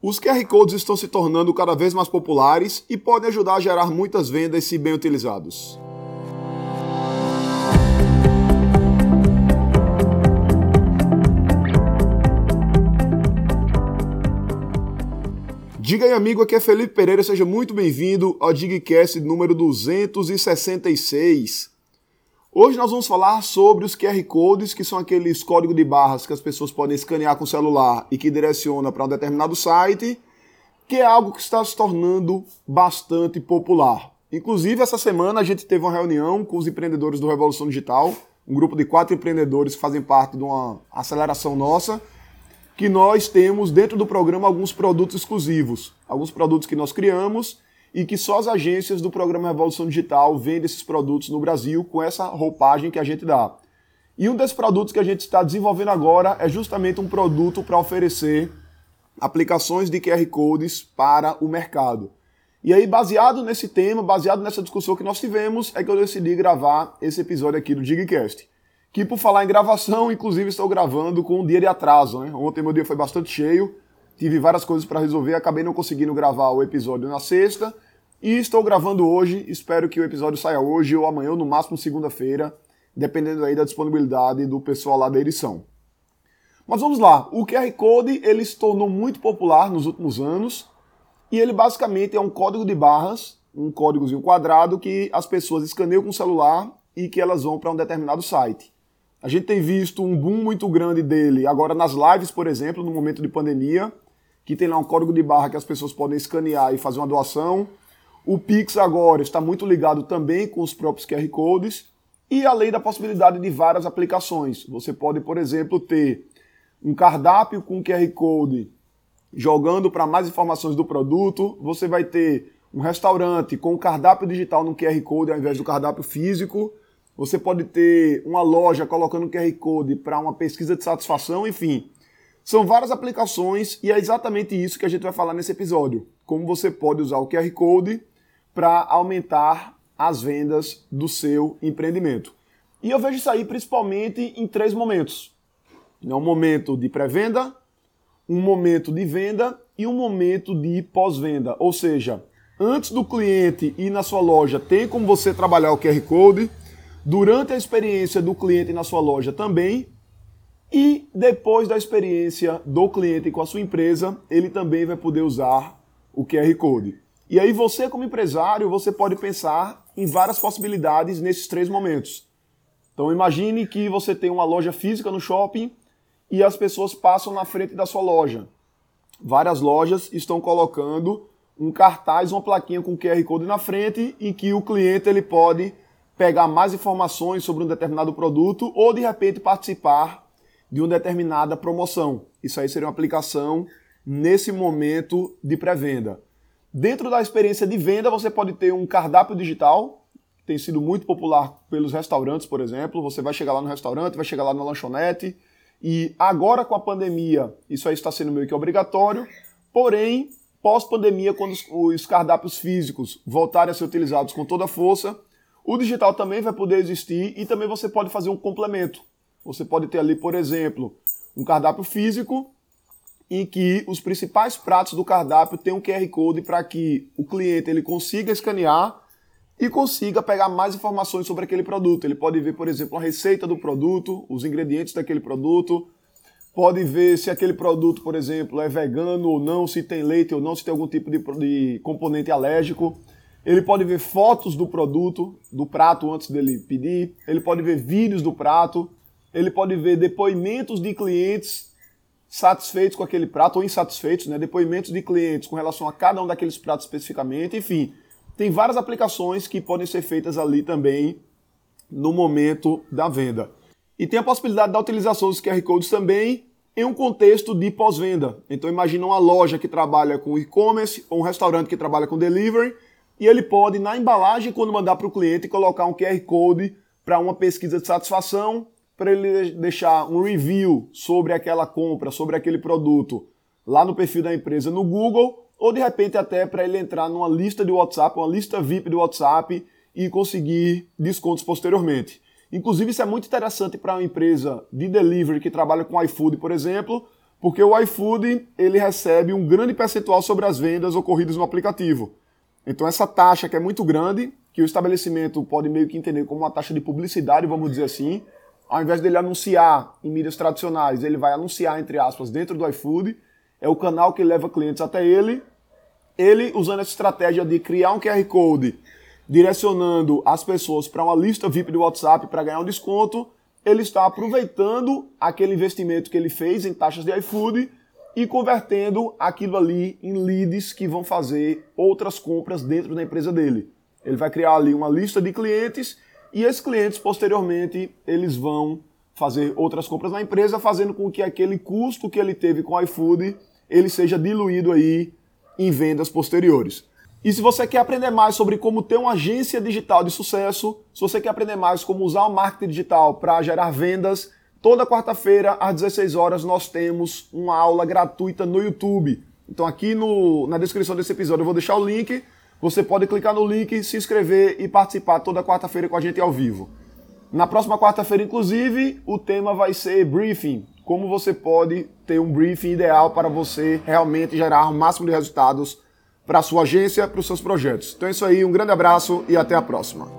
Os QR Codes estão se tornando cada vez mais populares e podem ajudar a gerar muitas vendas se bem utilizados. Diga aí, amigo, aqui é Felipe Pereira, seja muito bem-vindo ao Digcast número 266. Hoje nós vamos falar sobre os QR Codes, que são aqueles códigos de barras que as pessoas podem escanear com o celular e que direciona para um determinado site, que é algo que está se tornando bastante popular. Inclusive, essa semana a gente teve uma reunião com os empreendedores do Revolução Digital, um grupo de quatro empreendedores que fazem parte de uma aceleração nossa, que nós temos dentro do programa alguns produtos exclusivos, alguns produtos que nós criamos e que só as agências do programa Revolução Digital vendem esses produtos no Brasil com essa roupagem que a gente dá. E um desses produtos que a gente está desenvolvendo agora é justamente um produto para oferecer aplicações de QR Codes para o mercado. E aí, baseado nesse tema, baseado nessa discussão que nós tivemos, é que eu decidi gravar esse episódio aqui do Digcast. Que por falar em gravação, inclusive estou gravando com um dia de atraso. Né? Ontem meu dia foi bastante cheio, tive várias coisas para resolver, acabei não conseguindo gravar o episódio na sexta. E estou gravando hoje, espero que o episódio saia hoje ou amanhã, ou no máximo segunda-feira, dependendo aí da disponibilidade do pessoal lá da edição. Mas vamos lá, o QR Code ele se tornou muito popular nos últimos anos e ele basicamente é um código de barras, um códigozinho quadrado que as pessoas escaneiam com o celular e que elas vão para um determinado site. A gente tem visto um boom muito grande dele agora nas lives, por exemplo, no momento de pandemia, que tem lá um código de barra que as pessoas podem escanear e fazer uma doação. O Pix agora está muito ligado também com os próprios QR Codes e além da possibilidade de várias aplicações. Você pode, por exemplo, ter um cardápio com QR Code jogando para mais informações do produto. Você vai ter um restaurante com o cardápio digital no QR Code ao invés do cardápio físico. Você pode ter uma loja colocando QR Code para uma pesquisa de satisfação, enfim. São várias aplicações e é exatamente isso que a gente vai falar nesse episódio. Como você pode usar o QR Code para aumentar as vendas do seu empreendimento. E eu vejo isso aí principalmente em três momentos. É um momento de pré-venda, um momento de venda e um momento de pós-venda. Ou seja, antes do cliente ir na sua loja, tem como você trabalhar o QR Code. Durante a experiência do cliente na sua loja também. E depois da experiência do cliente com a sua empresa, ele também vai poder usar o QR Code. E aí você como empresário, você pode pensar em várias possibilidades nesses três momentos. Então imagine que você tem uma loja física no shopping e as pessoas passam na frente da sua loja. Várias lojas estão colocando um cartaz, uma plaquinha com QR Code na frente em que o cliente ele pode pegar mais informações sobre um determinado produto ou de repente participar de uma determinada promoção. Isso aí seria uma aplicação nesse momento de pré-venda. Dentro da experiência de venda, você pode ter um cardápio digital, que tem sido muito popular pelos restaurantes, por exemplo. Você vai chegar lá no restaurante, vai chegar lá na lanchonete, e agora com a pandemia, isso aí está sendo meio que obrigatório, porém, pós-pandemia, quando os cardápios físicos voltarem a ser utilizados com toda a força, o digital também vai poder existir e também você pode fazer um complemento. Você pode ter ali, por exemplo, um cardápio físico em que os principais pratos do cardápio têm um QR Code para que o cliente ele consiga escanear e consiga pegar mais informações sobre aquele produto. Ele pode ver, por exemplo, a receita do produto, os ingredientes daquele produto, pode ver se aquele produto, por exemplo, é vegano ou não, se tem leite ou não, se tem algum tipo de, de componente alérgico. Ele pode ver fotos do produto, do prato antes dele pedir. Ele pode ver vídeos do prato. Ele pode ver depoimentos de clientes satisfeitos com aquele prato ou insatisfeitos, né? depoimentos de clientes com relação a cada um daqueles pratos especificamente, enfim. Tem várias aplicações que podem ser feitas ali também no momento da venda. E tem a possibilidade da utilização dos QR Codes também em um contexto de pós-venda. Então imagina uma loja que trabalha com e-commerce ou um restaurante que trabalha com delivery e ele pode, na embalagem, quando mandar para o cliente, colocar um QR Code para uma pesquisa de satisfação para ele deixar um review sobre aquela compra, sobre aquele produto lá no perfil da empresa no Google, ou de repente até para ele entrar numa lista de WhatsApp, uma lista VIP de WhatsApp e conseguir descontos posteriormente. Inclusive, isso é muito interessante para uma empresa de delivery que trabalha com iFood, por exemplo, Porque o iFood, ele recebe um grande percentual sobre as vendas ocorridas no aplicativo. Então essa taxa que é muito grande, que o estabelecimento pode meio que entender como uma taxa de publicidade, vamos dizer assim, ao invés dele anunciar em mídias tradicionais, ele vai anunciar, entre aspas, dentro do iFood, é o canal que leva clientes até ele. Ele, usando essa estratégia de criar um QR Code, direcionando as pessoas para uma lista VIP do WhatsApp para ganhar um desconto, ele está aproveitando aquele investimento que ele fez em taxas de iFood e convertendo aquilo ali em leads que vão fazer outras compras dentro da empresa dele. Ele vai criar ali uma lista de clientes e esses clientes posteriormente eles vão fazer outras compras na empresa, fazendo com que aquele custo que ele teve com o iFood ele seja diluído aí em vendas posteriores. E se você quer aprender mais sobre como ter uma agência digital de sucesso, se você quer aprender mais como usar o marketing digital para gerar vendas, toda quarta-feira às 16 horas nós temos uma aula gratuita no YouTube. Então aqui no, na descrição desse episódio eu vou deixar o link. Você pode clicar no link, se inscrever e participar toda quarta-feira com a gente ao vivo. Na próxima quarta-feira, inclusive, o tema vai ser briefing. Como você pode ter um briefing ideal para você realmente gerar o máximo de resultados para a sua agência, para os seus projetos. Então é isso aí, um grande abraço e até a próxima.